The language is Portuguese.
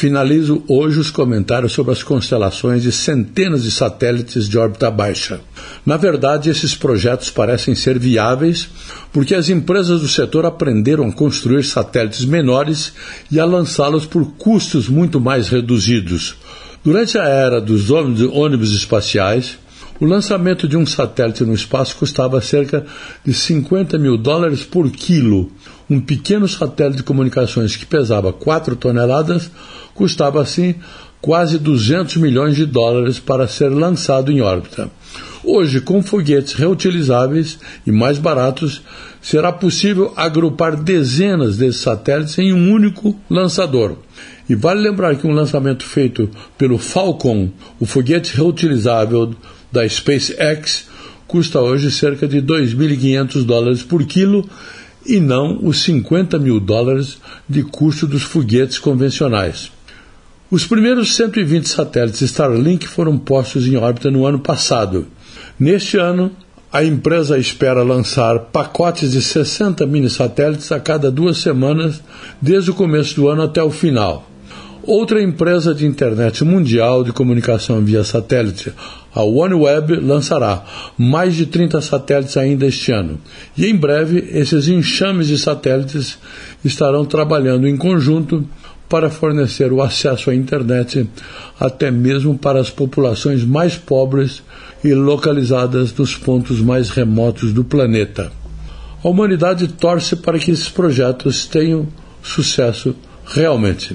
Finalizo hoje os comentários sobre as constelações de centenas de satélites de órbita baixa. Na verdade, esses projetos parecem ser viáveis porque as empresas do setor aprenderam a construir satélites menores e a lançá-los por custos muito mais reduzidos. Durante a era dos ônibus espaciais, o lançamento de um satélite no espaço custava cerca de 50 mil dólares por quilo. Um pequeno satélite de comunicações que pesava 4 toneladas custava assim quase 200 milhões de dólares para ser lançado em órbita. Hoje, com foguetes reutilizáveis e mais baratos, será possível agrupar dezenas desses satélites em um único lançador. E vale lembrar que um lançamento feito pelo Falcon, o foguete reutilizável da SpaceX, custa hoje cerca de 2.500 dólares por quilo e não os 50 mil dólares de custo dos foguetes convencionais. Os primeiros 120 satélites Starlink foram postos em órbita no ano passado. Neste ano, a empresa espera lançar pacotes de 60 mini satélites a cada duas semanas, desde o começo do ano até o final. Outra empresa de internet mundial de comunicação via satélite, a OneWeb, lançará mais de 30 satélites ainda este ano. E em breve, esses enxames de satélites estarão trabalhando em conjunto para fornecer o acesso à internet até mesmo para as populações mais pobres e localizadas nos pontos mais remotos do planeta. A humanidade torce para que esses projetos tenham sucesso realmente.